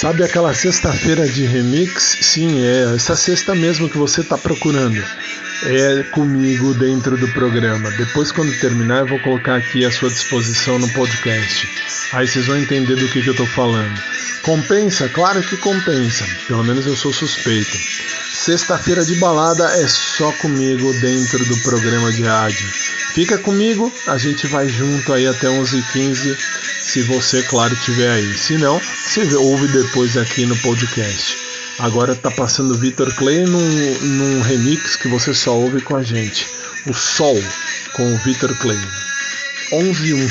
Sabe aquela sexta-feira de remix? Sim, é essa sexta mesmo que você está procurando. É comigo dentro do programa. Depois, quando terminar, eu vou colocar aqui à sua disposição no podcast. Aí vocês vão entender do que, que eu estou falando. Compensa? Claro que compensa. Pelo menos eu sou suspeito. Sexta-feira de balada é só comigo dentro do programa de rádio. Fica comigo, a gente vai junto aí até 11h15, se você, claro, estiver aí. Se não, você ouve depois aqui no podcast. Agora tá passando Vitor Clay num, num remix que você só ouve com a gente. O Sol, com o Vitor Clay. 11 1.